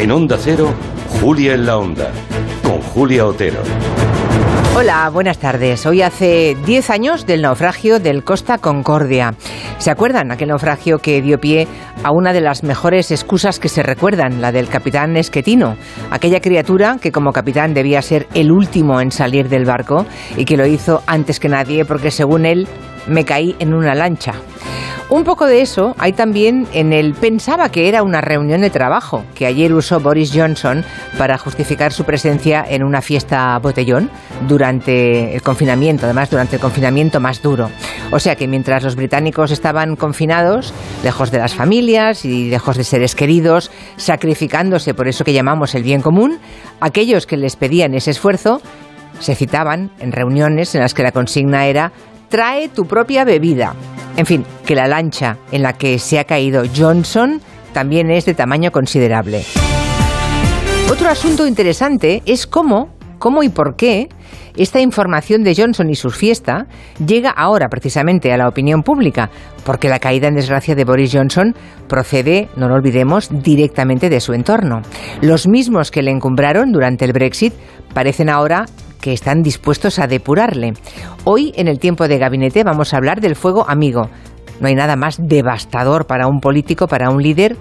En Onda Cero, Julia en la Onda, con Julia Otero. Hola, buenas tardes. Hoy hace 10 años del naufragio del Costa Concordia. ¿Se acuerdan aquel naufragio que dio pie a una de las mejores excusas que se recuerdan, la del capitán Esquetino? Aquella criatura que como capitán debía ser el último en salir del barco y que lo hizo antes que nadie porque según él me caí en una lancha. Un poco de eso hay también en el pensaba que era una reunión de trabajo que ayer usó Boris Johnson para justificar su presencia en una fiesta botellón durante el confinamiento, además durante el confinamiento más duro. O sea que mientras los británicos estaban confinados, lejos de las familias y lejos de seres queridos, sacrificándose por eso que llamamos el bien común, aquellos que les pedían ese esfuerzo se citaban en reuniones en las que la consigna era trae tu propia bebida. En fin, que la lancha en la que se ha caído Johnson también es de tamaño considerable. Otro asunto interesante es cómo, cómo y por qué esta información de Johnson y su fiesta llega ahora precisamente a la opinión pública, porque la caída en desgracia de Boris Johnson procede, no lo olvidemos, directamente de su entorno. Los mismos que le encumbraron durante el Brexit parecen ahora que están dispuestos a depurarle. Hoy, en el tiempo de gabinete, vamos a hablar del fuego amigo. No hay nada más devastador para un político, para un líder,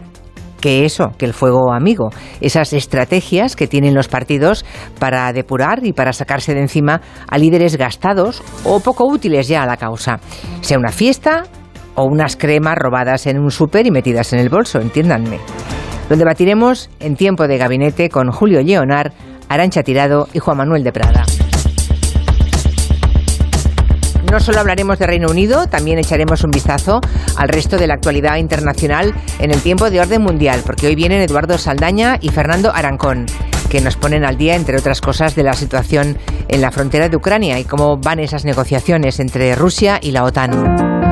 que eso, que el fuego amigo, esas estrategias que tienen los partidos para depurar y para sacarse de encima a líderes gastados o poco útiles ya a la causa. Sea una fiesta o unas cremas robadas en un súper y metidas en el bolso, entiéndanme. Lo debatiremos en tiempo de gabinete con Julio Leonard, Arancha Tirado y Juan Manuel de Prada. No solo hablaremos de Reino Unido, también echaremos un vistazo al resto de la actualidad internacional en el tiempo de orden mundial, porque hoy vienen Eduardo Saldaña y Fernando Arancón, que nos ponen al día, entre otras cosas, de la situación en la frontera de Ucrania y cómo van esas negociaciones entre Rusia y la OTAN.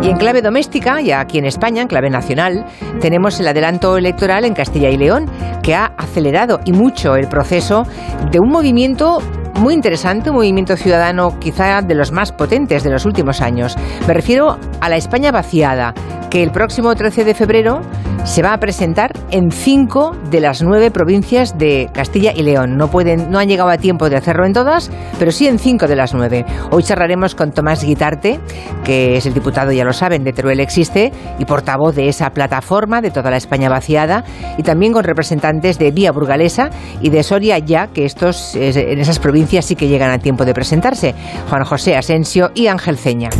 Y en clave doméstica, y aquí en España, en clave nacional, tenemos el adelanto electoral en Castilla y León, que ha acelerado y mucho el proceso de un movimiento muy interesante, un movimiento ciudadano quizá de los más potentes de los últimos años. Me refiero a la España vaciada, que el próximo 13 de febrero se va a presentar en cinco de las nueve provincias de Castilla y León. No, pueden, no han llegado a tiempo de hacerlo en todas, pero sí en cinco de las nueve. Hoy charlaremos con Tomás Guitarte, que es el diputado, ya lo saben, de Teruel Existe y portavoz de esa plataforma de toda la España vaciada, y también con representantes de Vía Burgalesa y de Soria ya, que estos en esas provincias sí que llegan a tiempo de presentarse, Juan José Asensio y Ángel Ceña.